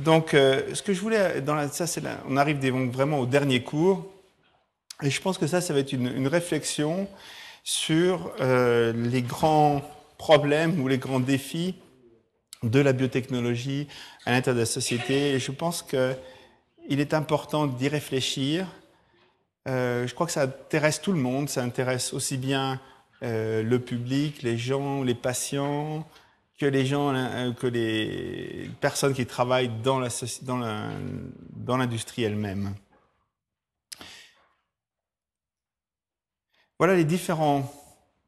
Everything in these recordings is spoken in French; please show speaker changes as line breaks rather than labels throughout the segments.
Donc, euh, ce que je voulais, ça, on arrive vraiment au dernier cours, et je pense que ça, ça va être une, réflexion sur euh, les grands problèmes ou les grands défis de la biotechnologie à l'intérieur de la société. Et je pense qu'il est important d'y réfléchir. Euh, je crois que ça intéresse tout le monde, ça intéresse aussi bien le public, les gens, les patients, que les gens, euh, que les personnes qui travaillent dans la dans l'industrie elle-même. Voilà les différents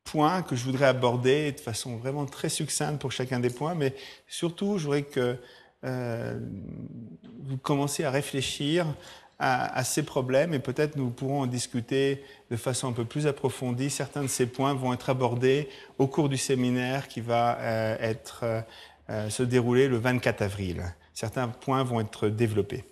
points que je voudrais aborder de façon vraiment très succincte pour chacun des points, mais surtout, je voudrais que euh, vous commenciez à réfléchir à, ces problèmes et peut-être nous pourrons en discuter de façon un peu plus approfondie. Certains de ces points vont être abordés au cours du séminaire qui va euh, être, euh, se dérouler le 24 avril. Certains points vont être développés.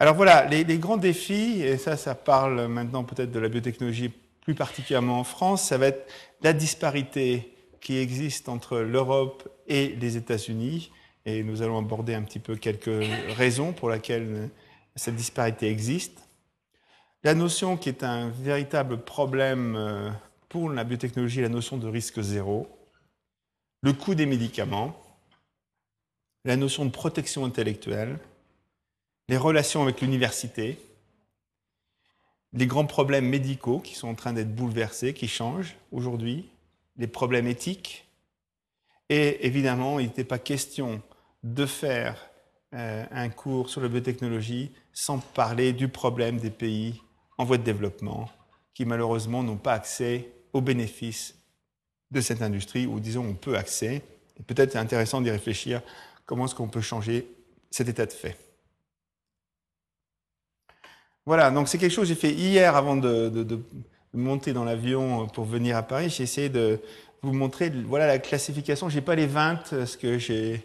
Alors voilà, les, les grands défis, et ça, ça parle maintenant peut-être de la biotechnologie plus particulièrement en France, ça va être la disparité qui existe entre l'Europe et les États-Unis. Et nous allons aborder un petit peu quelques raisons pour lesquelles cette disparité existe. La notion qui est un véritable problème euh, pour la biotechnologie, la notion de risque zéro. Le coût des médicaments. La notion de protection intellectuelle. Les relations avec l'université les grands problèmes médicaux qui sont en train d'être bouleversés, qui changent aujourd'hui, les problèmes éthiques. Et évidemment, il n'était pas question de faire euh, un cours sur la biotechnologie sans parler du problème des pays en voie de développement qui malheureusement n'ont pas accès aux bénéfices de cette industrie, ou disons on peut accès. Peut-être c'est intéressant d'y réfléchir comment est-ce qu'on peut changer cet état de fait? Voilà, donc c'est quelque chose que j'ai fait hier avant de, monter dans l'avion pour venir à Paris. J'ai essayé de vous montrer voilà la classification. J'ai pas les 20 parce que j'ai euh,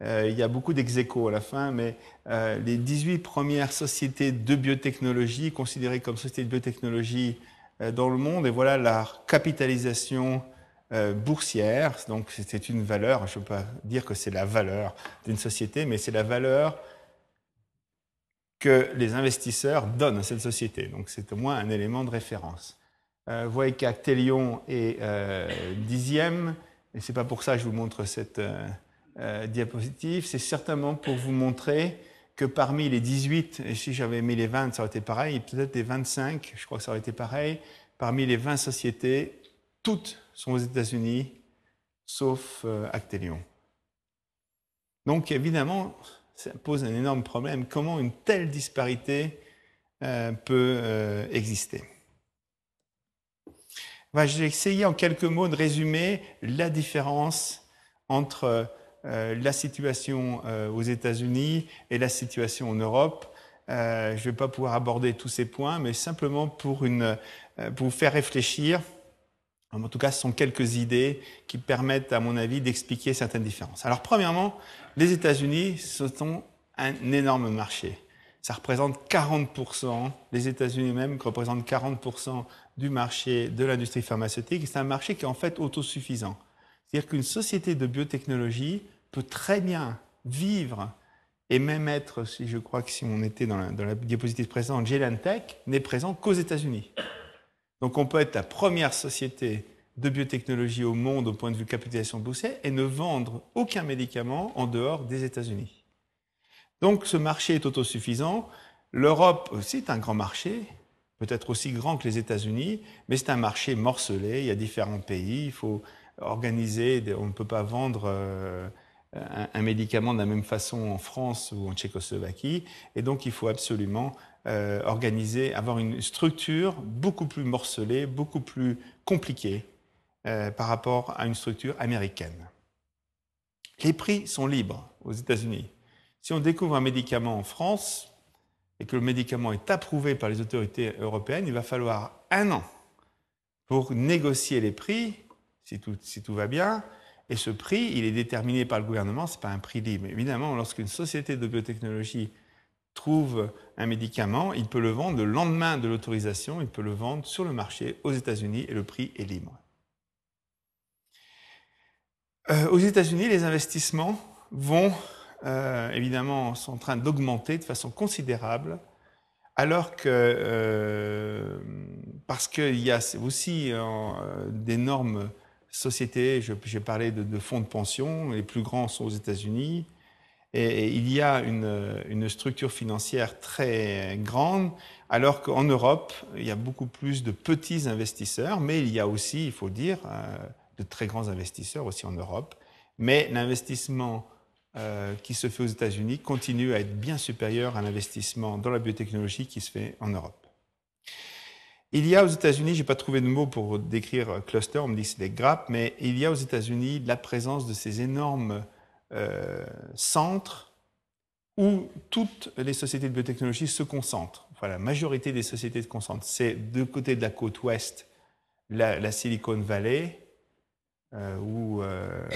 il y a beaucoup d'ex à la fin, mais euh, les 18 premières sociétés de biotechnologie considérées comme sociétés de biotechnologie euh, dans le monde, et voilà la capitalisation boursière. Donc c'est une valeur. Je ne peux pas dire que c'est la valeur d'une société, mais c'est la valeur que les investisseurs donnent à cette société. Donc c'est au moins un élément de référence. Euh, vous voyez qu'Actelion est euh, dixième, et c'est pas pour ça que je vous montre cette euh, euh diapositive, c'est certainement pour vous montrer que parmi les 18, et si j'avais mis les 20, ça aurait été pareil, peut-être les 25, je crois que ça aurait été pareil, parmi les 20 sociétés, toutes sont aux États-Unis, sauf euh, Actelion. Donc évidemment, ça pose un énorme problème. Comment une telle disparité euh, peut euh, exister? Je vais essayer en quelques mots de résumer la différence entre la situation euh, aux États-Unis et la situation en Europe. Euh, je ne vais pas pouvoir aborder tous ces points, mais simplement pour, euh, vous faire réfléchir. En tout cas, ce sont quelques idées qui permettent, à mon avis, d'expliquer certaines différences. Alors, premièrement, les États-Unis, sont un énorme marché. Ça représente 40%, les États-Unis même représentent 40% du marché de l'industrie pharmaceutique. C'est un marché qui est en fait autosuffisant. C'est-à-dire qu'une société de biotechnologie peut très bien vivre et même être, si je crois que si on était dans la, diapositive précédente, Gelantech n'est présent qu'aux États-Unis. Donc on peut être la première société de biotechnologie au monde au point de vue capitalisation boursière et ne vendre aucun médicament en dehors des États-Unis. Donc ce marché est autosuffisant. L'Europe aussi est un grand marché, peut-être aussi grand que les États-Unis, mais c'est un marché morcelé. Il y a différents pays. Il faut organiser. On ne peut pas vendre euh, un, médicament de la même façon en France ou en Tchécoslovaquie. Et donc il faut absolument euh, organiser, avoir une structure beaucoup plus morcelée, beaucoup plus compliquée euh, par rapport à une structure américaine. Les prix sont libres aux États-Unis. Si on découvre un médicament en France et que le médicament est approuvé par les autorités européennes, il va falloir un an pour négocier les prix, si tout, va bien. Et ce prix, il est déterminé par le gouvernement, ce n'est pas un prix libre. Évidemment, lorsqu'une société de biotechnologie trouve un médicament, il peut le vendre le lendemain de l'autorisation, il peut le vendre sur le marché aux États-Unis et le prix est libre. Euh, aux États-Unis, les investissements vont euh, évidemment, sont en train d'augmenter de façon considérable, alors que, euh, parce qu'il y a aussi d'énormes sociétés, j'ai parlé de, fonds de pension, les plus grands sont aux États-Unis, et, il y a une, structure financière très grande, alors qu'en Europe, il y a beaucoup plus de petits investisseurs, mais il y a aussi, il faut dire, de très grands investisseurs aussi en Europe. Mais l'investissement euh, qui se fait aux États-Unis continue à être bien supérieur à l'investissement dans la biotechnologie qui se fait en Europe. Il y a aux États-Unis, je n'ai pas trouvé de mots pour décrire cluster, on me dit que c'est des grappes, mais il y a aux États-Unis la présence de ces énormes euh, centres où toutes les sociétés de biotechnologie se concentrent. Voilà, la majorité des sociétés se concentrent. C'est de côté de la côte ouest, la, Silicon Valley, euh, où euh,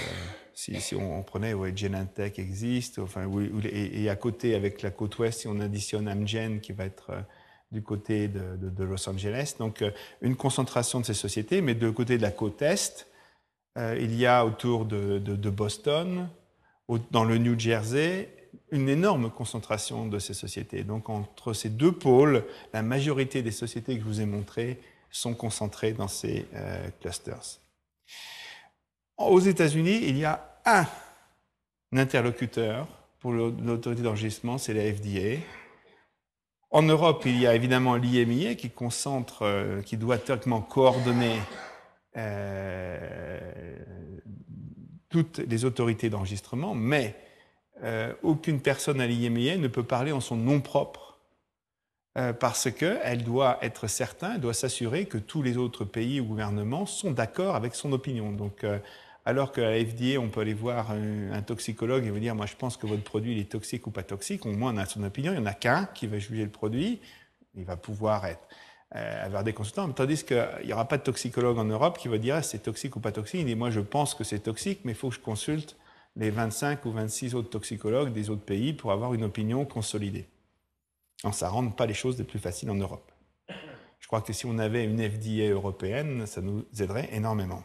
si, on, prenait ouais, Genentech existe, enfin, et, à côté avec la côte ouest, si on additionne Amgen qui va être du côté de, Los Angeles. Donc euh, une concentration de ces sociétés, mais de côté de la côte Est, euh, il y a autour de, Boston, dans le New Jersey, une énorme concentration de ces sociétés. Donc entre ces deux pôles, la majorité des sociétés que je vous ai montrées sont concentrées dans ces euh, clusters. Aux États-Unis, il y a un interlocuteur pour l'autorité d'enregistrement, c'est la FDA. En Europe, il y a évidemment l'IMIA qui concentre, euh, qui doit théoriquement coordonner euh, toutes les autorités d'enregistrement, mais euh, aucune personne à l'IMIA ne peut parler en son nom propre parce qu'elle doit être certaine, elle doit s'assurer que tous les autres pays ou gouvernements sont d'accord avec son opinion. Donc, alors qu'à la FDA, on peut aller voir un, toxicologue et vous dire, moi je pense que votre produit est toxique ou pas toxique, au moins on a son opinion, il n'y en a qu'un qui va juger le produit, il va pouvoir être, euh, avoir des consultants, tandis qu'il n'y aura pas de toxicologue en Europe qui va dire ah, c'est toxique ou pas toxique, il dit moi je pense que c'est toxique, mais il faut que je consulte les 25 ou 26 autres toxicologues des autres pays pour avoir une opinion consolidée. Ça ne rend pas les choses les plus faciles en Europe. Je crois que si on avait une FDA européenne, ça nous aiderait énormément.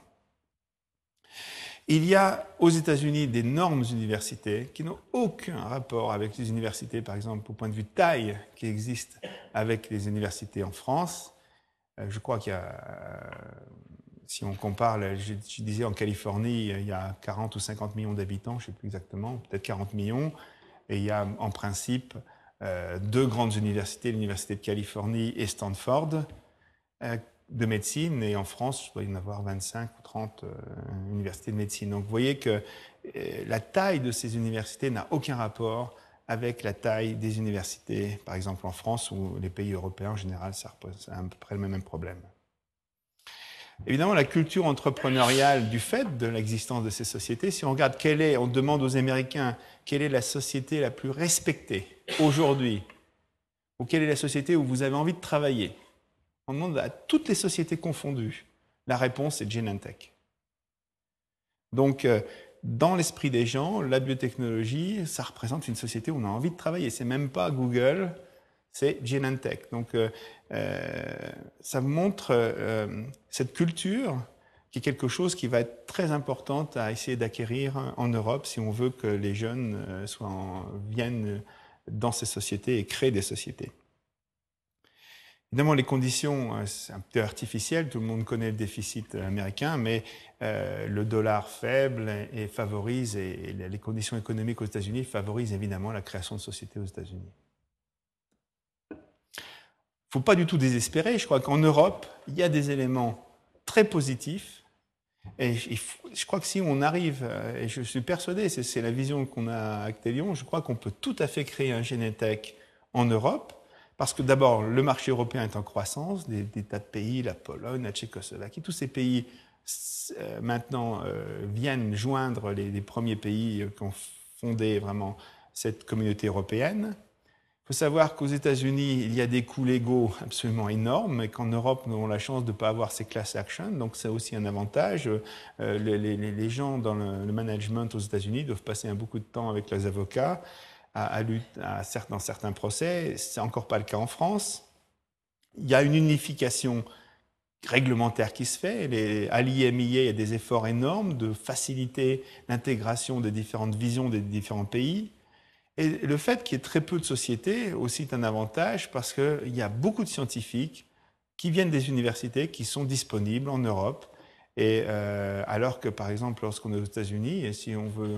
Il y a aux États-Unis d'énormes universités qui n'ont aucun rapport avec les universités, par exemple, au point de vue taille, qui existent avec les universités en France. Euh, je crois qu'il y a, euh, si on compare, je, disais en Californie, il y a 40 ou 50 millions d'habitants, je ne sais plus exactement, peut-être 40 millions, et il y a en principe euh, deux grandes universités, l'Université de Californie et Stanford, de médecine, et en France, il doit y en avoir 25 ou 30 euh, universités de médecine. Donc vous voyez que euh, la taille de ces universités n'a aucun rapport avec la taille des universités, par exemple en France ou les pays européens en général, ça représente à peu près le même problème. Évidemment, la culture entrepreneuriale du fait de l'existence de ces sociétés, si on regarde quelle est, on demande aux Américains quelle est la société la plus respectée aujourd'hui, ou quelle est la société où vous avez envie de travailler, on demande à toutes les sociétés confondues. La réponse est Genentech. Donc, euh, dans l'esprit des gens, la biotechnologie, ça représente une société où on a envie de travailler. C'est même pas Google, c'est Genentech. Donc, euh, euh, ça montre cette culture qui est quelque chose qui va être très importante à essayer d'acquérir en Europe si on veut que les jeunes viennent dans ces sociétés et créent des sociétés. Évidemment, les conditions, euh, c'est un peu artificiel, tout le monde connaît le déficit américain, mais euh, le dollar faible et favorise, les conditions économiques aux États-Unis favorisent évidemment la création de sociétés aux États-Unis. Il ne faut pas du tout désespérer, je crois qu'en Europe, il y a des éléments très positifs, et je crois que si on arrive, euh, et je suis persuadé, c'est la vision qu'on a à Actelion, je crois qu'on peut tout à fait créer un Genetech en Europe, parce que d'abord, le marché européen est en croissance, des, tas de pays, la Pologne, la Tchécoslovaquie, tous ces pays euh, maintenant euh, viennent joindre les, premiers pays qui ont fondé vraiment cette communauté européenne. Il faut savoir qu'aux États-Unis, il y a des coûts légaux absolument énormes et qu'en Europe, nous avons la chance de ne pas avoir ces class actions, donc c'est aussi un avantage. Euh, les, gens dans le, le management aux États-Unis doivent passer un beaucoup de temps avec leurs avocats à, dans certains procès. C'est encore pas le cas en France. Il y a une unification réglementaire qui se fait. Les, à l'IMIA, il y a des efforts énormes de faciliter l'intégration des différentes visions des différents pays. Et le fait qu'il y ait très peu de sociétés aussi est un avantage parce qu'il y a beaucoup de scientifiques qui viennent des universités qui sont disponibles en Europe. Et euh, alors que, par exemple, lorsqu'on est aux États-Unis, et si on veut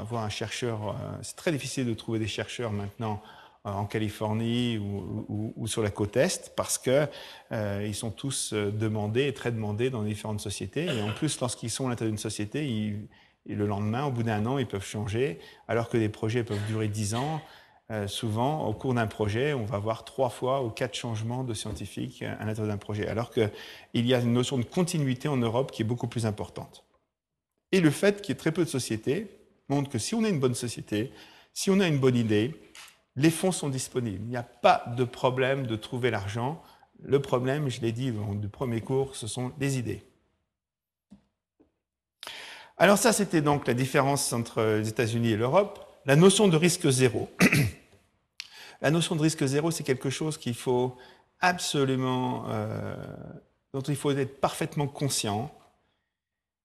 avoir un chercheur, euh, c'est très difficile de trouver des chercheurs maintenant euh, en Californie ou, ou, ou, sur la côte Est parce que euh, ils sont tous demandés et très demandés dans différentes sociétés. Et en plus, lorsqu'ils sont à l'intérieur d'une société, ils, le lendemain, au bout d'un an, ils peuvent changer, alors que des projets peuvent durer dix ans. Euh, souvent, au cours d'un projet, on va avoir trois fois ou quatre changements de scientifiques à l'intérieur d'un projet, alors qu'il y a une notion de continuité en Europe qui est beaucoup plus importante. Et le fait qu'il y ait très peu de sociétés montre que si on a une bonne société, si on a une bonne idée, les fonds sont disponibles. Il n'y a pas de problème de trouver l'argent. Le problème, je l'ai dit dans le premier cours, ce sont les idées. Alors ça, c'était donc la différence entre les États-Unis et l'Europe. La notion de risque zéro. la notion de risque zéro, c'est quelque chose euh, dont il faut être parfaitement conscient.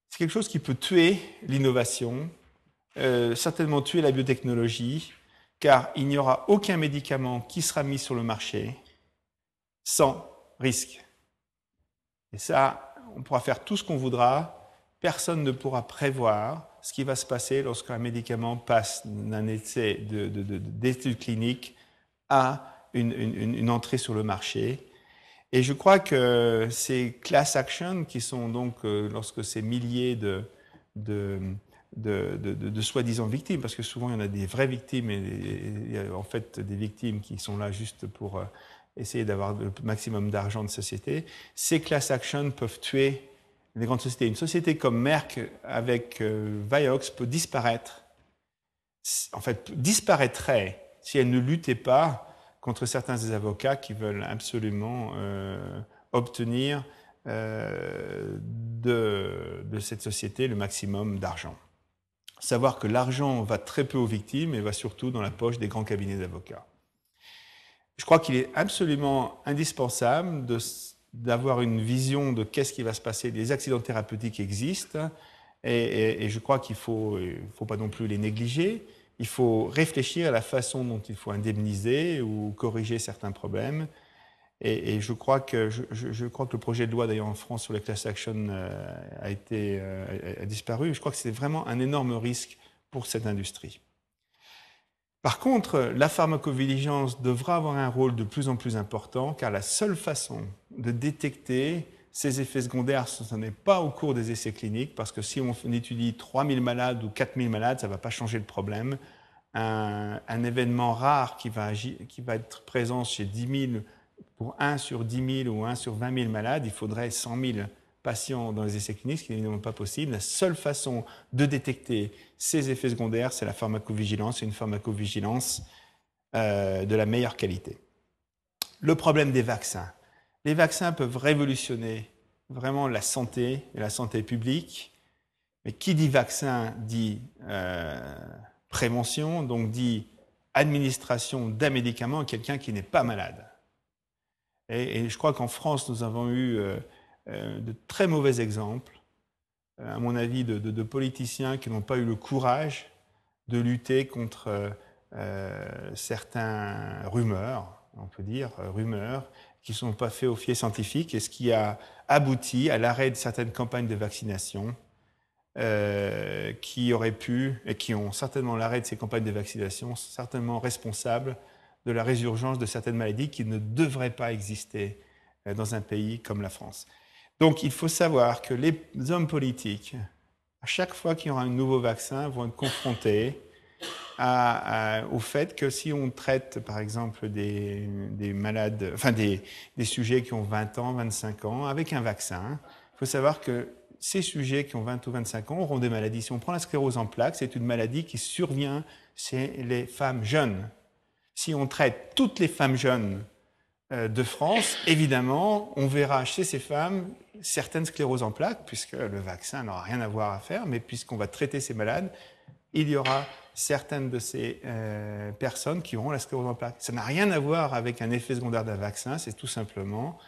C'est quelque chose qui peut tuer l'innovation, euh, certainement tuer la biotechnologie, car il n'y aura aucun médicament qui sera mis sur le marché sans risque. Et ça, on pourra faire tout ce qu'on voudra, personne ne pourra prévoir ce qui va se passer lorsqu'un médicament passe d'un essai d'études de, cliniques à une, entrée sur le marché. Et je crois que ces class actions, qui sont donc, euh, lorsque ces milliers de, de, de soi-disant victimes, parce que souvent il y en a des vraies victimes et il y a en fait des victimes qui sont là juste pour euh, essayer d'avoir le maximum d'argent de société, ces class actions peuvent tuer les grandes sociétés. Une société comme Merck avec euh, Vioxx peut disparaître, en fait, disparaîtrait si elle ne luttait pas contre certains des avocats qui veulent absolument euh, obtenir euh, de, cette société le maximum d'argent. Savoir que l'argent va très peu aux victimes et va surtout dans la poche des grands cabinets d'avocats. Je crois qu'il est absolument indispensable d'avoir une vision de qu'est-ce qui va se passer. Les accidents thérapeutiques existent et je crois qu'il ne faut, faut, pas non plus les négliger. Il faut réfléchir à la façon dont il faut indemniser ou corriger certains problèmes. Et, je, crois que, je, crois que le projet de loi d'ailleurs en France sur les class action euh, a, été, euh, a disparu. Je crois que c'est vraiment un énorme risque pour cette industrie. Par contre, la pharmacovigilance devra avoir un rôle de plus en plus important car la seule façon de détecter ces effets secondaires, ce n'est pas au cours des essais cliniques parce que si on étudie 3000 malades ou 4000 malades, ça ne va pas changer le problème. Un, événement rare qui va, agir, qui va, être présent chez 10 000, pour 1 sur 10 000 ou 1 sur 20 000 malades, il faudrait 100 000 patients dans les essais cliniques, ce qui n'est évidemment pas possible. La seule façon de détecter ces effets secondaires, c'est la pharmacovigilance, et une pharmacovigilance euh, de la meilleure qualité. Le problème des vaccins. Les vaccins peuvent révolutionner vraiment la santé et la santé publique. Mais qui dit vaccin dit euh, prévention, donc dit administration d'un médicament à quelqu'un qui n'est pas malade. Et, je crois qu'en France, nous avons eu euh, euh, de très mauvais exemples, à mon avis, de, de, politiciens qui n'ont pas eu le courage de lutter contre certains rumeurs, on peut dire, rumeurs, qui ne sont pas faits au fier scientifique, et ce qui a abouti à l'arrêt de certaines campagnes de vaccination euh, qui auraient pu, et qui ont certainement l'arrêt de ces campagnes de vaccination, certainement responsables de la résurgence de certaines maladies qui ne devraient pas exister dans un pays comme la France. Donc il faut savoir que les hommes politiques, à chaque fois qu'il y aura un nouveau vaccin, vont être confrontés au fait que si on traite, par exemple, des, des malades, enfin des, des, sujets qui ont 20 ans, 25 ans, avec un vaccin, il faut savoir que ces sujets qui ont 20 ou 25 ans auront des maladies. Si on prend la sclérose en plaques, c'est une maladie qui survient chez les femmes jeunes. Si on traite toutes les femmes jeunes euh, de France, évidemment, on verra chez ces femmes certaines scléroses en plaques, puisque le vaccin n'aura rien à voir à faire, mais puisqu'on va traiter ces malades, il y aura certaines de ces euh, personnes qui auront la sclérose en plaques. Ça n'a rien à voir avec un effet secondaire d'un vaccin, c'est tout simplement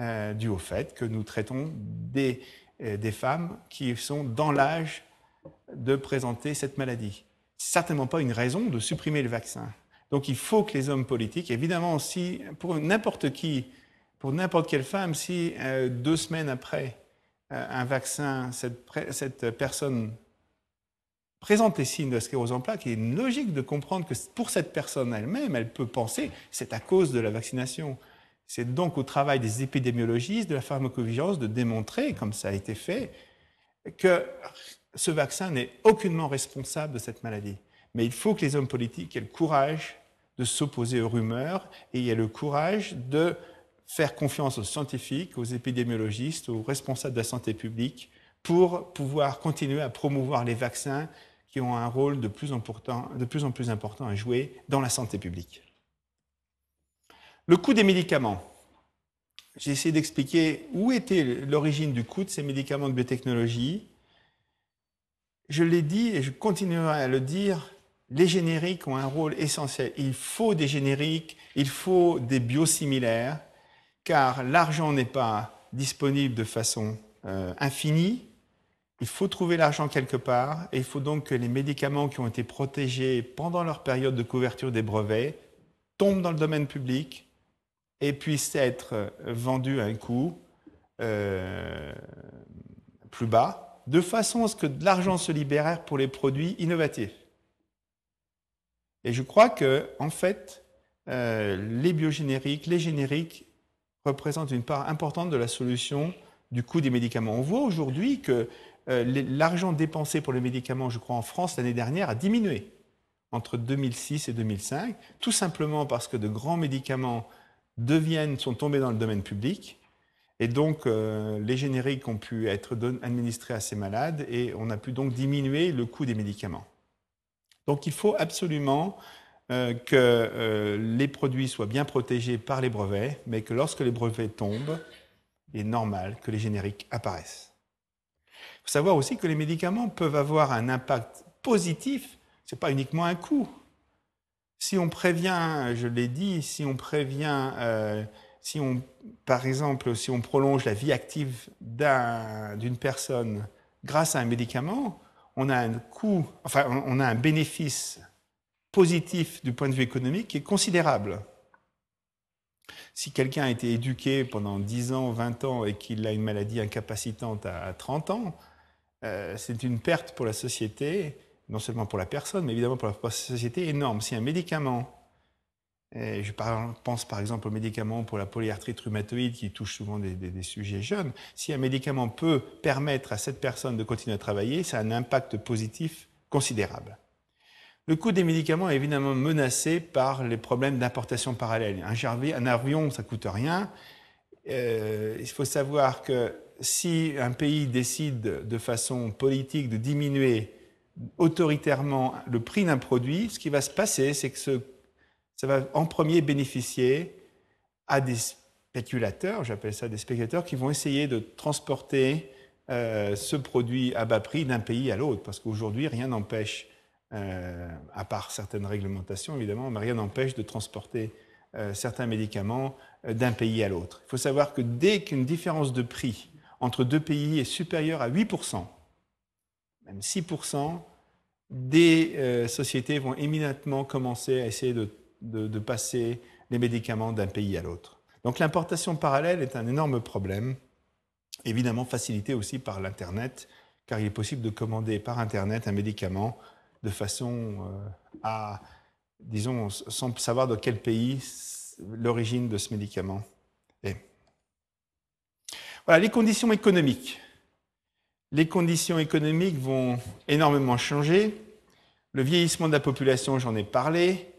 euh, dû au fait que nous traitons des, euh, des femmes qui sont dans l'âge de présenter cette maladie. certainement pas une raison de supprimer le vaccin. Donc il faut que les hommes politiques, évidemment, si pour n'importe qui, pour n'importe quelle femme, si deux semaines après un vaccin, cette, cette, personne présente les signes de sclérose en plaques, il est logique de comprendre que pour cette personne elle-même, elle peut penser c'est à cause de la vaccination. C'est donc au travail des épidémiologistes, de la pharmacovigilance, de démontrer, comme ça a été fait, que ce vaccin n'est aucunement responsable de cette maladie. Mais il faut que les hommes politiques aient le courage de s'opposer aux rumeurs et aient le courage de faire confiance aux scientifiques, aux épidémiologistes, aux responsables de la santé publique pour pouvoir continuer à promouvoir les vaccins qui ont un rôle de plus, de plus en plus important à jouer dans la santé publique. Le coût des médicaments. J'ai essayé d'expliquer où était l'origine du coût de ces médicaments de biotechnologie. Je l'ai dit et je continuerai à le dire, les génériques ont un rôle essentiel. Il faut des génériques, il faut des biosimilaires, car l'argent n'est pas disponible de façon euh, infinie. Il faut trouver l'argent quelque part et il faut donc que les médicaments qui ont été protégés pendant leur période de couverture des brevets tombent dans le domaine public et puissent être vendus à un coût euh, plus bas, de façon à ce que de l'argent se libère pour les produits innovatifs. Et je crois que, en fait, euh, les biogénériques, les génériques représentent une part importante de la solution du coût des médicaments. On voit aujourd'hui que euh, l'argent dépensé pour les médicaments, je crois, en France l'année dernière a diminué entre 2006 et 2005, tout simplement parce que de grands médicaments deviennent, sont tombés dans le domaine public. Et donc, euh, les génériques ont pu être administrés à ces malades et on a pu donc diminuer le coût des médicaments. Donc, il faut absolument euh, que euh, les produits soient bien protégés par les brevets, mais que lorsque les brevets tombent, il est normal que les génériques apparaissent. Il faut savoir aussi que les médicaments peuvent avoir un impact positif, ce n'est pas uniquement un coût. Si on prévient, je l'ai dit, si on prévient, euh, si on, par exemple, si on prolonge la vie active d'une personne grâce à un médicament, on a un coût, enfin, on a un bénéfice positif du point de vue économique qui est considérable. Si quelqu'un a été éduqué pendant 10 ans, 20 ans et qu'il a une maladie incapacitante à 30 ans, euh, c'est une perte pour la société non seulement pour la personne, mais évidemment pour la société, énorme. Si un médicament, et je pense par exemple aux médicaments pour la polyarthrite rhumatoïde qui touche souvent des, des, sujets jeunes, si un médicament peut permettre à cette personne de continuer à travailler, ça a un impact positif considérable. Le coût des médicaments est évidemment menacé par les problèmes d'importation parallèle. Un, avion, ça coûte rien. Euh, il faut savoir que si un pays décide de façon politique de diminuer autoritairement le prix d'un produit, ce qui va se passer, c'est que ça va en premier bénéficier à des spéculateurs, j'appelle ça des spéculateurs, qui vont essayer de transporter euh, ce produit à bas prix d'un pays à l'autre. Parce qu'aujourd'hui, rien n'empêche, euh, à part certaines réglementations évidemment, mais rien n'empêche de transporter euh, certains médicaments d'un pays à l'autre. Il faut savoir que dès qu'une différence de prix entre deux pays est supérieure à 8%, même 6%, des euh, sociétés vont immédiatement commencer à essayer de, passer les médicaments d'un pays à l'autre. Donc l'importation parallèle est un énorme problème, évidemment facilité aussi par l'Internet, car il est possible de commander par Internet un médicament de façon euh, à, disons, sans savoir de quel pays l'origine de ce médicament est. Voilà, les conditions économiques. Les conditions économiques vont énormément changer. Le vieillissement de la population, j'en ai parlé.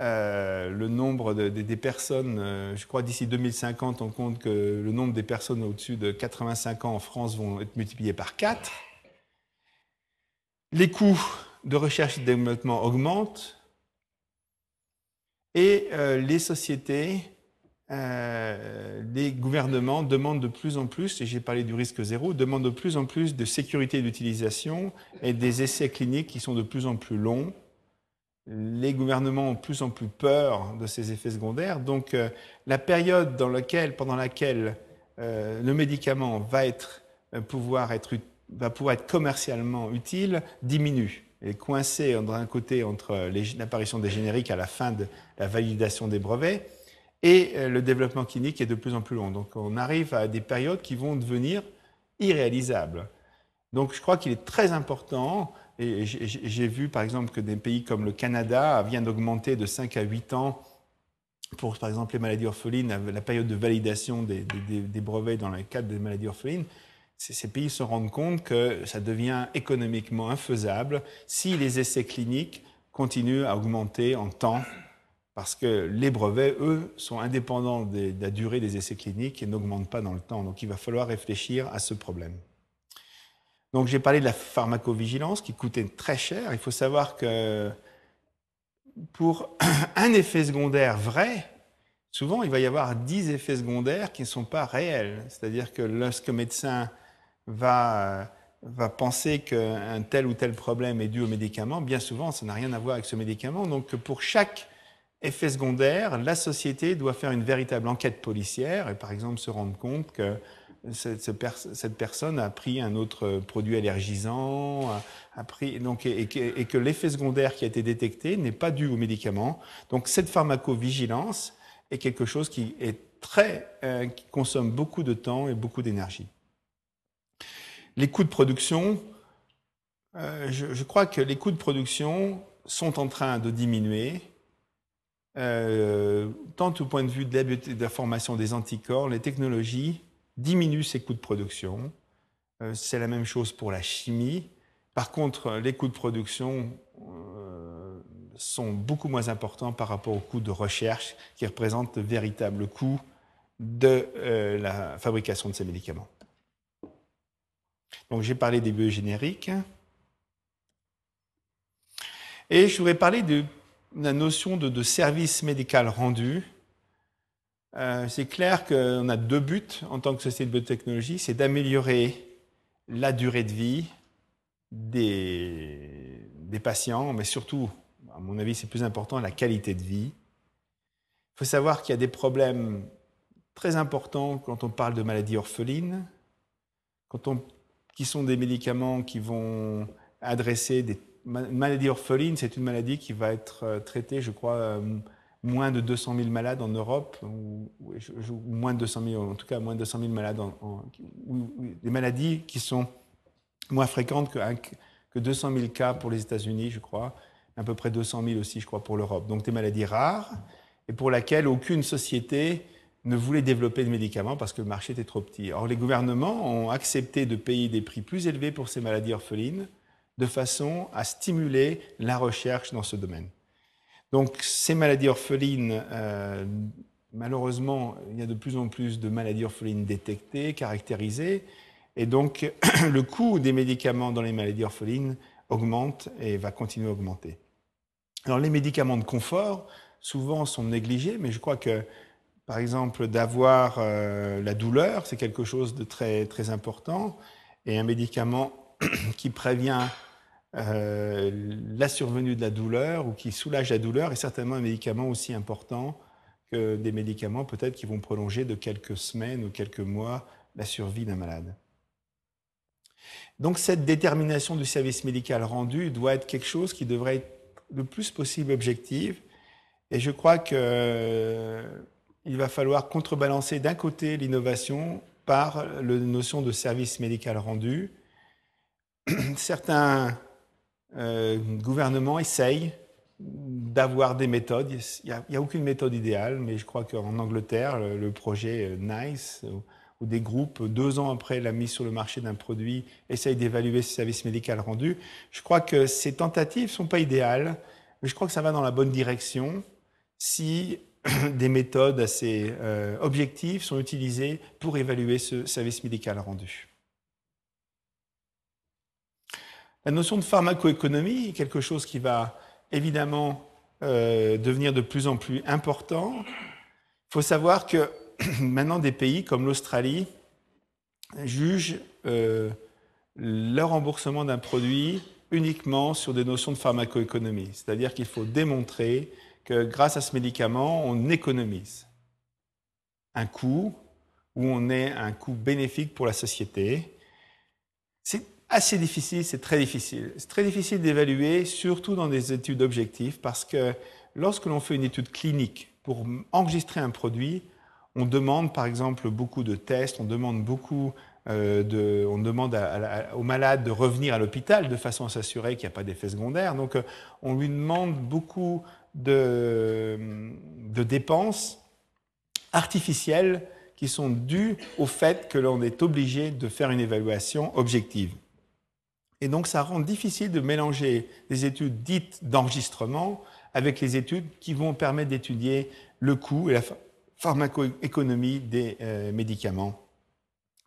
Euh, le nombre des personnes, euh, je crois d'ici 2050, on compte que le nombre des personnes au-dessus de 85 ans en France vont être multipliés par 4. Les coûts de recherche et de développement augmentent. Et euh, les sociétés euh, les gouvernements demandent de plus en plus, et j'ai parlé du risque zéro, demandent de plus en plus de sécurité d'utilisation et des essais cliniques qui sont de plus en plus longs. Les gouvernements ont de plus en plus peur de ces effets secondaires. Donc euh, la période dans laquelle, pendant laquelle le médicament va, va pouvoir être commercialement utile diminue. Est d'un côté entre l'apparition des génériques à la fin de la validation des brevets et euh, le développement clinique est de plus en plus long. Donc on arrive à des périodes qui vont devenir irréalisables. Donc je crois qu'il est très important, et j'ai vu par exemple que des pays comme le Canada viennent d'augmenter de 5 à 8 ans pour par exemple les maladies orphelines, la période de validation des, des brevets dans le cadre des maladies orphelines ces pays se rendent compte que ça devient économiquement infaisable si les essais cliniques continuent à augmenter en temps, parce que les brevets, eux, sont indépendants de la durée des essais cliniques et n'augmentent pas dans le temps. Donc il va falloir réfléchir à ce problème. Donc j'ai parlé de la pharmacovigilance qui coûtait très cher. Il faut savoir que pour un effet secondaire vrai, souvent il va y avoir 10 effets secondaires qui ne sont pas réels. C'est-à-dire que lorsque médecin va, va penser qu'un tel ou tel problème est dû au médicament, bien souvent, ça n'a rien à voir avec ce médicament. Donc, pour chaque effet secondaire, la société doit faire une véritable enquête policière et, par exemple, se rendre compte que cette, personne a pris un autre produit allergisant, a pris, donc, et, que l'effet secondaire qui a été détecté n'est pas dû au médicament. Donc, cette pharmacovigilance est quelque chose qui est très, euh, qui consomme beaucoup de temps et beaucoup d'énergie. Les coûts de production, euh, je, crois que les coûts de production sont en train de diminuer, euh, tant au point de vue de la, formation des anticorps, les technologies diminuent ces coûts de production. Euh, c'est la même chose pour la chimie. Par contre, les coûts de production sont beaucoup moins importants par rapport aux coûts de recherche qui représentent le véritable coût de la fabrication de ces médicaments. Donc j'ai parlé des biogénériques. Et je voudrais parler de la notion de, service médical rendu. Euh, c'est clair qu'on a deux buts en tant que société de biotechnologie, c'est d'améliorer la durée de vie des, des, patients, mais surtout, à mon avis, c'est plus important, la qualité de vie. Il faut savoir qu'il y a des problèmes très importants quand on parle de maladies orphelines, quand on qui sont des médicaments qui vont adresser des maladies orphelines. C'est une maladie qui va être euh, traitée, je crois, euh, moins de 200 000 malades en Europe, ou, moins de 200 000, en tout cas moins de 200 000 malades, des maladies qui sont moins fréquentes que, que 200 000 cas pour les États-Unis, je crois, à peu près 200 000 aussi, je crois, pour l'Europe. Donc des maladies rares et pour lesquelles aucune société ne voulait développer de médicaments parce que le marché était trop petit. Or, les gouvernements ont accepté de payer des prix plus élevés pour ces maladies orphelines de façon à stimuler la recherche dans ce domaine. Donc, ces maladies orphelines, euh, malheureusement, il y a de plus en plus de maladies orphelines détectées, caractérisées, et donc le coût des médicaments dans les maladies orphelines augmente et va continuer à augmenter. Alors, les médicaments de confort, souvent, sont négligés, mais je crois que par exemple, d'avoir euh, la douleur, c'est quelque chose de très, très important. Et un médicament qui prévient euh, la survenue de la douleur ou qui soulage la douleur est certainement un médicament aussi important que des médicaments peut-être qui vont prolonger de quelques semaines ou quelques mois la survie d'un malade. Donc cette détermination du service médical rendu doit être quelque chose qui devrait être le plus possible objectif. Et je crois que il va falloir contrebalancer d'un côté l'innovation par la notion de service médical rendu. Certains euh, gouvernements essayent d'avoir des méthodes. Il n'y a, aucune méthode idéale, mais je crois qu'en Angleterre, le, projet euh, NICE, où des groupes, deux ans après la mise sur le marché d'un produit, essayent d'évaluer ce service médical rendu. Je crois que ces tentatives ne sont pas idéales, mais je crois que ça va dans la bonne direction si des méthodes assez euh, objectives sont utilisées pour évaluer ce service médical rendu. La notion de pharmacoéconomie est quelque chose qui va évidemment euh, devenir de plus en plus important. Il faut savoir que maintenant des pays comme l'Australie jugent euh, le remboursement d'un produit uniquement sur des notions de pharmacoéconomie. C'est-à-dire qu'il faut démontrer que grâce à ce médicament, on économise un coût ou on est un coût bénéfique pour la société. C'est assez difficile, c'est très difficile. C'est très difficile d'évaluer, surtout dans des études objectives, parce que lorsque l'on fait une étude clinique pour enregistrer un produit, on demande par exemple beaucoup de tests, on demande beaucoup euh, de, on demande aux malades de revenir à l'hôpital de façon à s'assurer qu'il n'y a pas d'effet secondaire. Donc euh, on lui demande beaucoup de, dépenses artificielles qui sont dues au fait que l'on est obligé de faire une évaluation objective. Et donc ça rend difficile de mélanger des études dites d'enregistrement avec les études qui vont permettre d'étudier le coût et la pharmacoéconomie des euh, médicaments.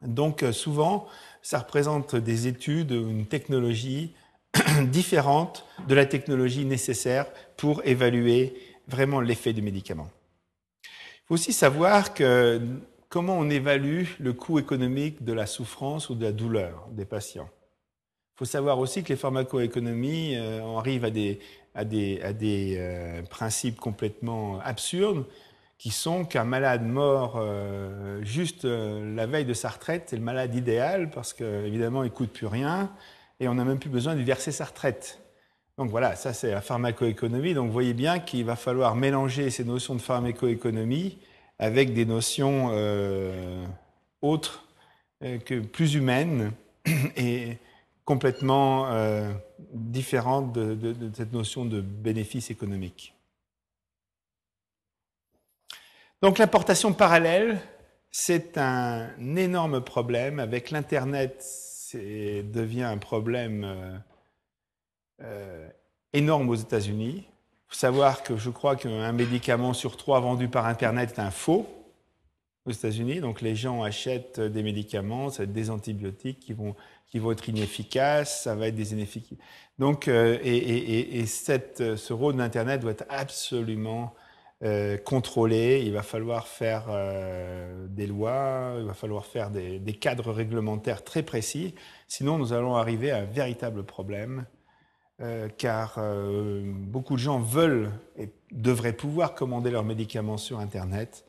Donc euh, souvent, ça représente des études, une technologie différente de la technologie nécessaire pour évaluer vraiment l'effet du médicament. Il faut aussi savoir que comment on évalue le coût économique de la souffrance ou de la douleur des patients. Il faut savoir aussi que les pharmacoéconomies, euh, on arrive à des, à des, à des euh, principes complètement absurdes qui sont qu'un malade mort euh, juste la veille de sa retraite, c'est le malade idéal parce qu'évidemment, il ne coûte plus rien et on n'a même plus besoin de verser sa retraite. Donc voilà, ça c'est la pharmacoéconomie. Donc vous voyez bien qu'il va falloir mélanger ces notions de pharmacoéconomie avec des notions autres, que plus humaines et complètement euh, différente de, cette notion de bénéfice économique. Donc l'importation parallèle, c'est un énorme problème. Avec l'Internet, devient un problème euh, euh, énorme aux États-Unis. Il faut savoir que je crois qu'un médicament sur trois vendu par Internet est un faux aux États-Unis. Donc les gens achètent des médicaments, ça va être des antibiotiques qui vont, qui vont être inefficaces, ça va être des inefficaces. Donc, euh, et, et, et ce rôle d'Internet doit être absolument euh, contrôlé. Il va falloir faire euh, des lois, il va falloir faire des, des, cadres réglementaires très précis. Sinon, nous allons arriver à un véritable problème. Euh, car beaucoup de gens veulent et devraient pouvoir commander leurs médicaments sur Internet,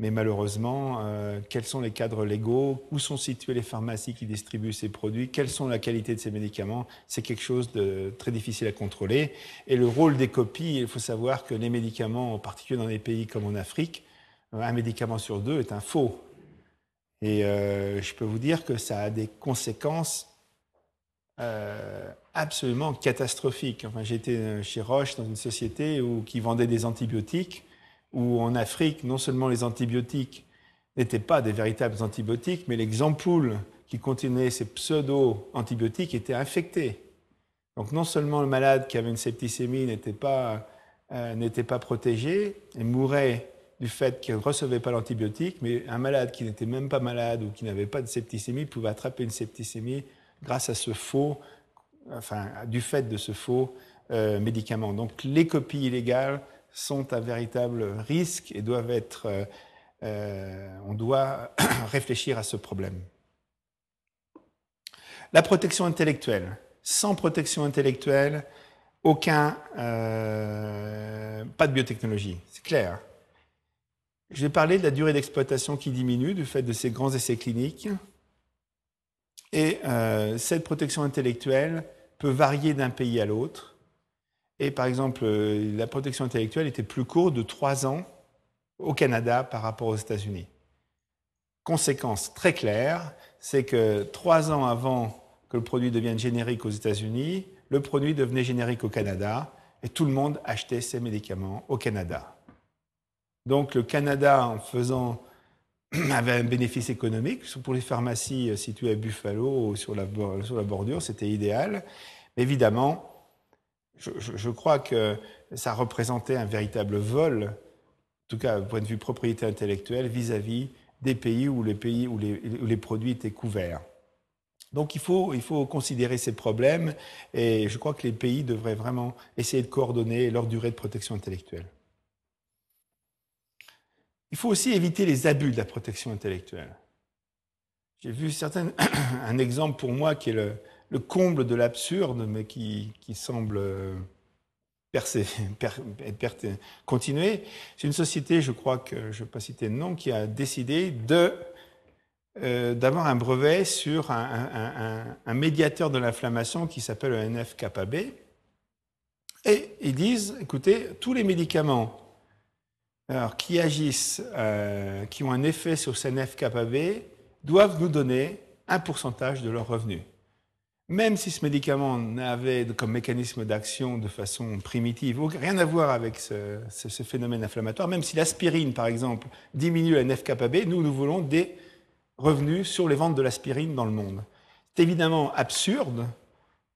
mais malheureusement, euh, quels sont les cadres légaux? Où sont situées les pharmacies qui distribuent ces produits? Quelles sont la qualité de ces médicaments? C'est quelque chose de très difficile à contrôler. Et le rôle des copies, il faut savoir que les médicaments, en particulier dans des pays comme en Afrique, euh, un médicament sur deux est un faux. Et euh, je peux vous dire que ça a des conséquences absolument catastrophiques. Enfin, J'étais chez Roche dans une société qui vendait des antibiotiques où en Afrique, non seulement les antibiotiques n'étaient pas des véritables antibiotiques, mais les ampoules qui contenaient ces pseudo-antibiotiques étaient infectées. Donc non seulement le malade qui avait une septicémie n'était pas, euh, pas protégé et mourait du fait qu'il ne recevait pas l'antibiotique, mais un malade qui n'était même pas malade ou qui n'avait pas de septicémie pouvait attraper une septicémie grâce à ce faux, enfin, du fait de ce faux euh, médicament. Donc les copies illégales sont un véritable risque et doivent être. Euh, euh, on doit réfléchir à ce problème. La protection intellectuelle. Sans protection intellectuelle, aucun, euh, pas de biotechnologie, c'est clair. Je vais parler de la durée d'exploitation qui diminue du fait de ces grands essais cliniques. Et cette protection intellectuelle peut varier d'un pays à l'autre. Et par exemple, euh, la protection intellectuelle était plus courte de trois ans au Canada par rapport aux États-Unis. Conséquence très claire, c'est que trois ans avant que le produit devienne générique aux États-Unis, le produit devenait générique au Canada et tout le monde achetait ses médicaments au Canada. Donc le Canada, en faisant, avait un bénéfice économique. Pour les pharmacies situées à Buffalo ou sur la, sur la bordure, c'était idéal. Mais évidemment, je, crois que ça représentait un véritable vol, en tout cas au point de vue propriété intellectuelle, vis-à-vis des pays où les, pays où les, produits étaient couverts. Donc il faut, il faut considérer ces problèmes et je crois que les pays devraient vraiment essayer de coordonner leur durée de protection intellectuelle. Il faut aussi éviter les abus de la protection intellectuelle. J'ai vu certains, un exemple pour moi qui est le, le comble de l'absurde, mais qui, semble euh, percer, continuer. C'est une société, je crois que je ne vais pas citer le nom, qui a décidé de d'avoir un brevet sur un, médiateur de l'inflammation qui s'appelle le NF-κB. Et ils disent, écoutez, tous les médicaments qui agissent, qui ont un effet sur ce NF-κB, doivent nous donner un pourcentage de leurs revenus. Même si ce médicament n'avait comme mécanisme d'action de façon primitive rien à voir avec ce, phénomène inflammatoire, même si l'aspirine, par exemple, diminue la NF-κB, nous, nous voulons des revenus sur les ventes de l'aspirine dans le monde. C'est évidemment absurde.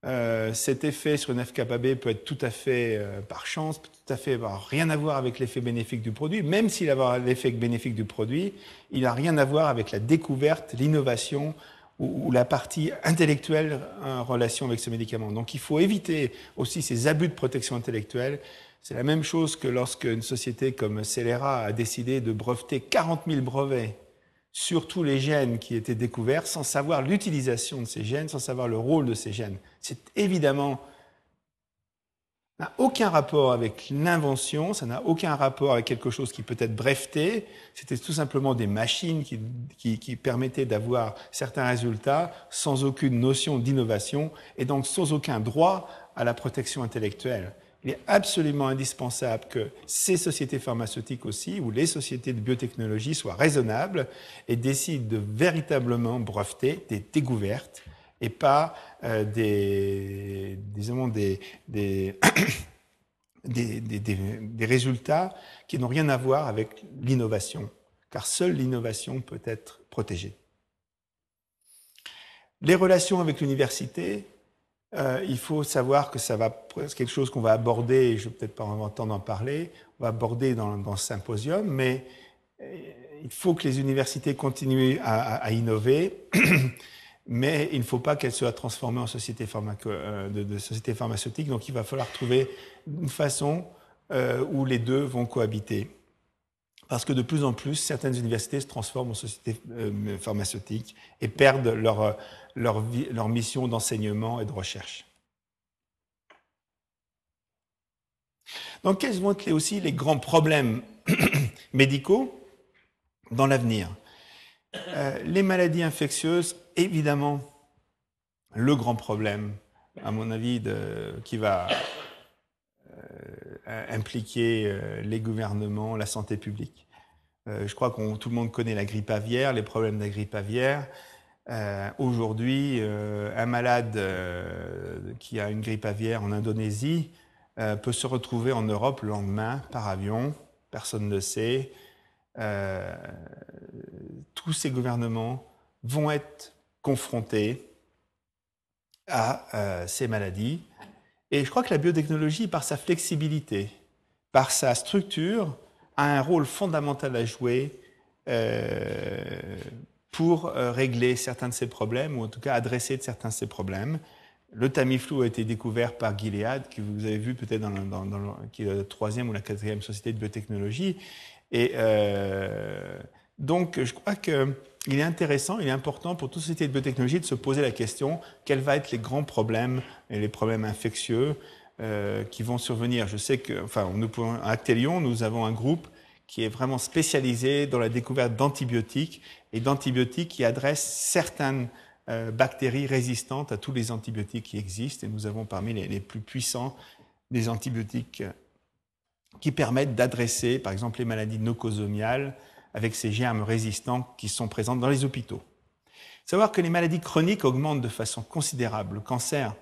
Euh, cet effet sur une FKB peut être tout à fait euh, par chance, peut tout à fait avoir rien à voir avec l'effet bénéfique du produit. Même s'il a l'effet bénéfique du produit, il n'a rien à voir avec la découverte, l'innovation, ou, la partie intellectuelle en relation avec ce médicament. Donc il faut éviter aussi ces abus de protection intellectuelle. C'est la même chose que lorsque une société comme Celera a décidé de breveter 40 000 brevets sur tous les gènes qui étaient découverts sans savoir l'utilisation de ces gènes, sans savoir le rôle de ces gènes. C'est évidemment n'a aucun rapport avec l'invention, ça n'a aucun rapport avec quelque chose qui peut être breveté. C'était tout simplement des machines qui, qui, permettaient d'avoir certains résultats sans aucune notion d'innovation et donc sans aucun droit à la protection intellectuelle. Il est absolument indispensable que ces sociétés pharmaceutiques aussi, ou les sociétés de biotechnologie, soient raisonnables et décident de véritablement breveter des découvertes et pas euh, des, des, résultats qui n'ont rien à voir avec l'innovation, car seule l'innovation peut être protégée. Les relations avec l'université, euh, il faut savoir que ça va, quelque chose qu'on va aborder, et je vais peut-être pas le temps d'en parler, on va aborder dans, dans ce symposium, mais euh, il faut que les universités continuent à innover. Mais il ne faut pas qu'elle soit transformée en société, euh, pharmaceutique. Donc il va falloir trouver une façon euh, où les deux vont cohabiter. Parce que de plus en plus, certaines universités se transforment en sociétés euh, pharmaceutiques et perdent leur, leur mission d'enseignement et de recherche. Donc quels vont être aussi les grands problèmes médicaux dans l'avenir? Les maladies infectieuses évidemment le grand problème, à mon avis, qui va euh, impliquer euh, les gouvernements, la santé publique. Euh, je crois que tout le monde connaît la grippe aviaire, les problèmes de la grippe aviaire. Aujourd'hui, un malade qui a une grippe aviaire en Indonésie peut se retrouver en Europe le lendemain par avion. Personne ne sait. tous ces gouvernements vont être confrontés à euh, ces maladies. Et je crois que la biotechnologie, par sa flexibilité, par sa structure, a un rôle fondamental à jouer euh, pour euh, régler certains de ces problèmes, ou en tout cas adresser certains de ces problèmes. Le Tamiflu a été découvert par Gilead, que vous avez vu peut-être dans, la troisième ou la quatrième société de biotechnologie. Et donc, je crois que il est intéressant, il est important pour toute société de biotechnologie de se poser la question quels vont être les grands problèmes et les problèmes infectieux euh, qui vont survenir? Je sais que, enfin, nous à Actelion, nous avons un groupe qui est vraiment spécialisé dans la découverte d'antibiotiques et d'antibiotiques qui adressent certaines euh, bactéries résistantes à tous les antibiotiques qui existent. Et nous avons parmi les, les plus puissants des antibiotiques qui permettent d'adresser, par exemple, les maladies nocosomiales, avec ces germes résistants qui sont présents dans les hôpitaux. Savoir que les maladies chroniques augmentent de façon considérable. Le cancer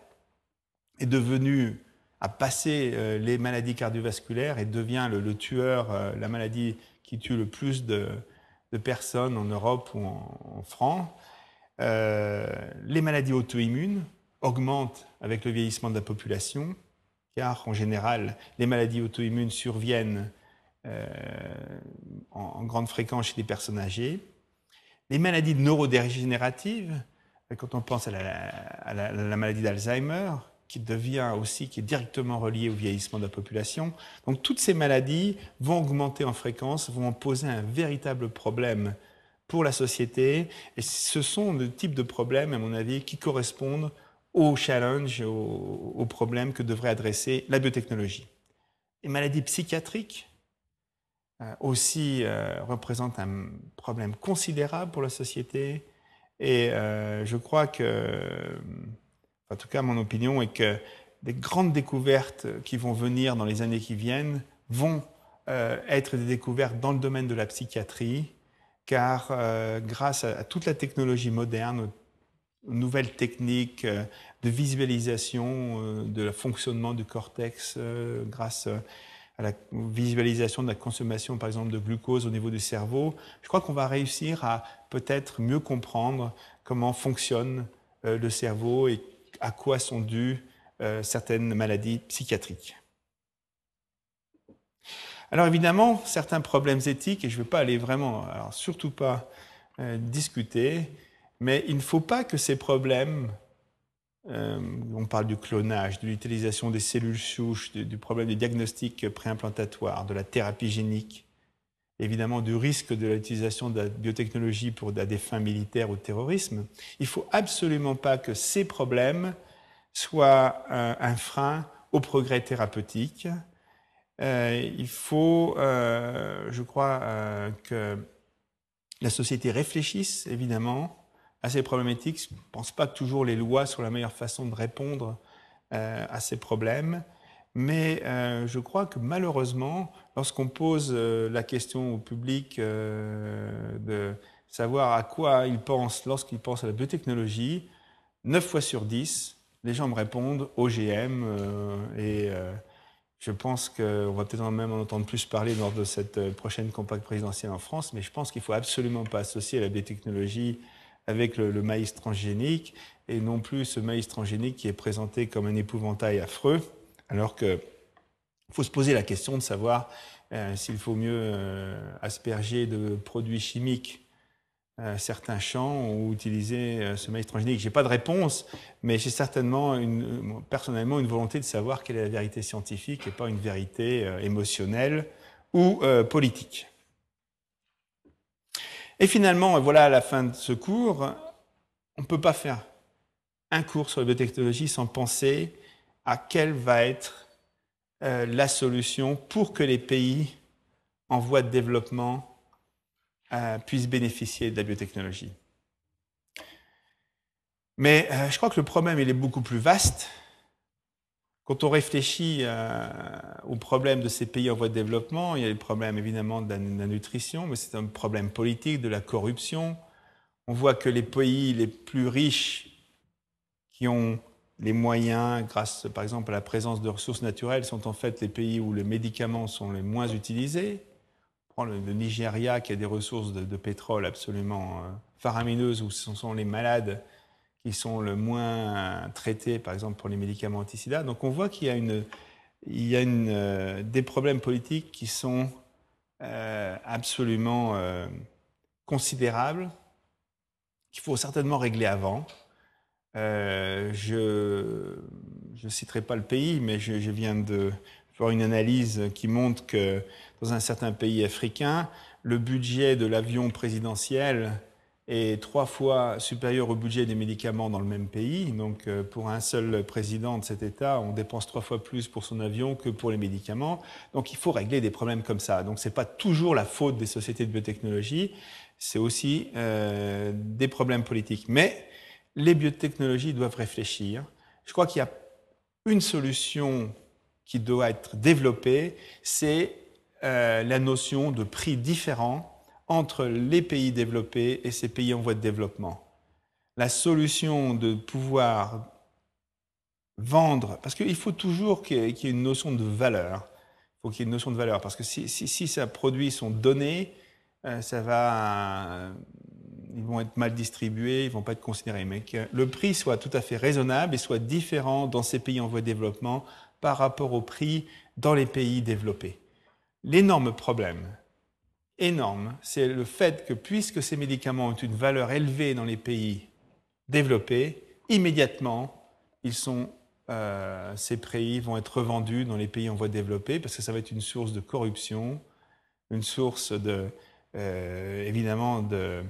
est devenu, a passé euh, les maladies cardiovasculaires et devient le, tueur, euh, la maladie qui tue le plus de, personnes en Europe ou en, France. Euh, les maladies auto-immunes augmentent avec le vieillissement de la population, car en général, les maladies auto-immunes surviennent euh, en, grande fréquence chez les personnes âgées. Les maladies neurodégénératives, euh, quand on pense à la, maladie d'Alzheimer, qui devient aussi, qui est directement reliée au vieillissement de la population. Donc toutes ces maladies vont augmenter en fréquence, vont poser un véritable problème pour la société. Et ce sont le type de problèmes, à mon avis, qui correspondent aux challenges, aux, aux problèmes que devrait adresser la biotechnologie. Les maladies psychiatriques, aussi représente un problème considérable pour la société. Et je crois que, en tout cas, mon opinion est que des grandes découvertes qui vont venir dans les années qui viennent vont être des découvertes dans le domaine de la psychiatrie, car euh, grâce à, toute la technologie moderne, aux nouvelles techniques euh, de visualisation euh, de fonctionnement du cortex, grâce à la visualisation de la consommation, par exemple, de glucose au niveau du cerveau, je crois qu'on va réussir à peut-être mieux comprendre comment fonctionne le cerveau et à quoi sont dues certaines maladies psychiatriques. Alors évidemment, certains problèmes éthiques, et je ne veux pas aller vraiment, surtout pas euh, discuter, mais il ne faut pas que ces problèmes, euh, on parle du clonage, de l'utilisation des cellules souches, du, problème du diagnostic préimplantatoire, de la thérapie génique, évidemment du risque de l'utilisation de la biotechnologie pour des fins militaires ou de terrorisme, il ne faut absolument pas que ces problèmes soient un frein au progrès thérapeutique. Euh, il faut, euh, je crois, euh, que la société réfléchisse évidemment à ces problématiques. Je ne pense pas que toujours les lois soient la meilleure façon de répondre à ces problèmes. Mais je crois que malheureusement, lorsqu'on pose la question au public de savoir à quoi ils pensent lorsqu'ils pensent à la biotechnologie, 9 fois sur 10, les gens me répondent OGM et je pense qu'on va peut-être même en entendre plus parler lors de cette euh, prochaine campagne présidentielle en France, mais je pense qu'il ne faut absolument pas associer la biotechnologie avec le, maïs transgénique, et non plus ce maïs transgénique qui est présenté comme un épouvantail affreux, alors qu'il faut se poser la question de savoir euh, s'il faut mieux euh, asperger de produits chimiques euh, certains champs ou utiliser ce maïs transgénique Je n'ai pas de réponse, mais j'ai certainement personnellement une volonté de savoir quelle est la vérité scientifique et pas une vérité émotionnelle ou politique. Et finalement, voilà à la fin de ce cours, on ne peut pas faire un cours sur la biotechnologie sans penser à quelle va être la solution pour que les pays en voie de développement euh, puissent bénéficier de la biotechnologie. Mais euh, je crois que le problème, il est beaucoup plus vaste. Quand on réfléchit euh, aux problèmes de ces pays en voie de développement, il y a le problème évidemment de la, nutrition, mais c'est un problème politique, de la corruption. On voit que les pays les plus riches qui ont les moyens, grâce par exemple à la présence de ressources naturelles, sont en fait les pays où les médicaments sont les moins utilisés prend le, Nigeria qui a des ressources de, pétrole absolument euh, faramineuses, où ce sont les malades qui sont le moins traités, par exemple pour les médicaments anti-sida. Donc on voit qu'il y a, euh, des problèmes politiques qui sont euh, absolument considérables, qu'il faut certainement régler avant. je ne citerai pas le pays, mais je, viens de faire une analyse qui montre que dans un certain pays africain, le budget de l'avion présidentiel est trois fois supérieur au budget des médicaments dans le même pays. Donc euh, pour un seul président de cet État, on dépense trois fois plus pour son avion que pour les médicaments. Donc il faut régler des problèmes comme ça. Donc ce n'est pas toujours la faute des sociétés de biotechnologie, c'est aussi euh, des problèmes politiques. Mais les biotechnologies doivent réfléchir. Je crois qu'il y a une solution qui doit être développée, c'est euh, la notion de prix différent entre les pays développés et ces pays en voie de développement. La solution de pouvoir vendre, parce qu'il faut toujours qu'il y ait une notion de valeur. Faut qu'il y ait une notion de valeur, parce que si, si, si ces produits sont donnés, euh, ça va, ils vont être mal distribués, ils vont pas être considérés. Mais que le prix soit tout à fait raisonnable et soit différent dans ces pays en voie de développement par rapport au prix dans les pays développés. L'énorme problème, énorme, c'est le fait que puisque ces médicaments ont une valeur élevée dans les pays développés, immédiatement, ils sont, euh, ces prix vont être revendus dans les pays en voie de développer parce que ça va être une source de corruption, une source de, euh, évidemment, de,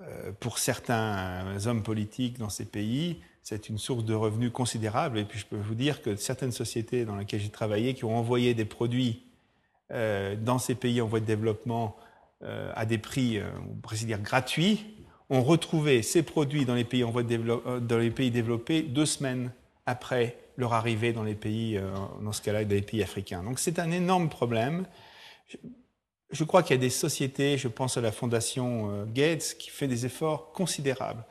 euh, pour certains hommes politiques dans ces pays, c'est une source de revenus considérable. Et puis je peux vous dire que certaines sociétés dans lesquelles j'ai travaillé qui ont envoyé des produits dans ces pays en voie de développement à des prix, on pourrait dire gratuits, ont retrouvé ces produits dans les pays, en voie de dans les pays développés deux semaines après leur arrivée dans les pays, dans ce cas-là, les pays africains. Donc c'est un énorme problème. Je crois qu'il y a des sociétés, je pense à la fondation Gates, qui fait des efforts considérables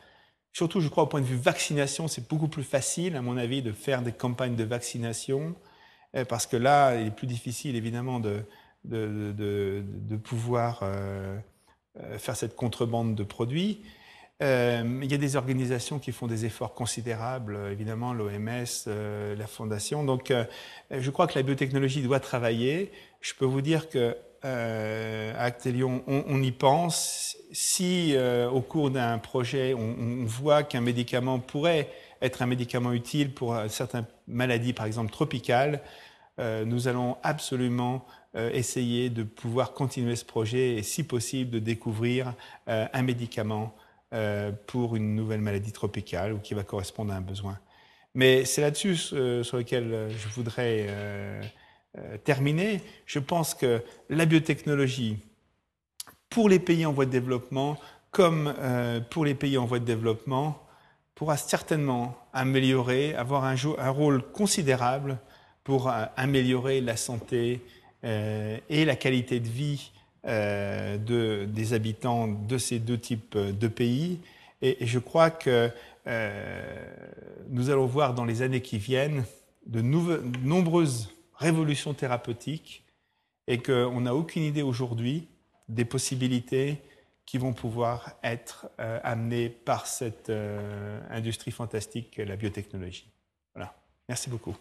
Surtout, je crois, au point de vue vaccination, c'est beaucoup plus facile, à mon avis, de faire des campagnes de vaccination, euh, parce que là, il est plus difficile, évidemment, de, de, de, pouvoir euh, euh faire cette contrebande de produits. Euh, il y a des organisations qui font des efforts considérables, évidemment, l'OMS, la Fondation. Donc, je crois que la biotechnologie doit travailler. Je peux vous dire que euh, Actelion, on, y pense. Si au cours d'un projet, on voit qu'un médicament pourrait être un médicament utile pour euh, certaines maladies, par exemple tropicales, euh, nous allons absolument euh, essayer de pouvoir continuer ce projet et, si possible, de découvrir un médicament pour une nouvelle maladie tropicale ou qui va correspondre à un besoin. Mais c'est là-dessus sur lequel je voudrais terminé, je pense que la biotechnologie, pour les pays en voie de développement, comme pour les pays en voie de développement, pourra certainement améliorer, avoir un, rôle considérable pour euh, améliorer la santé euh, et la qualité de vie euh, de, des habitants de ces deux types de pays. Et, et je crois que nous allons voir dans les années qui viennent de nombreuses révolution thérapeutique et qu'on n'a aucune idée aujourd'hui des possibilités qui vont pouvoir être euh, amenées par cette euh, industrie fantastique la biotechnologie. Voilà. Merci beaucoup.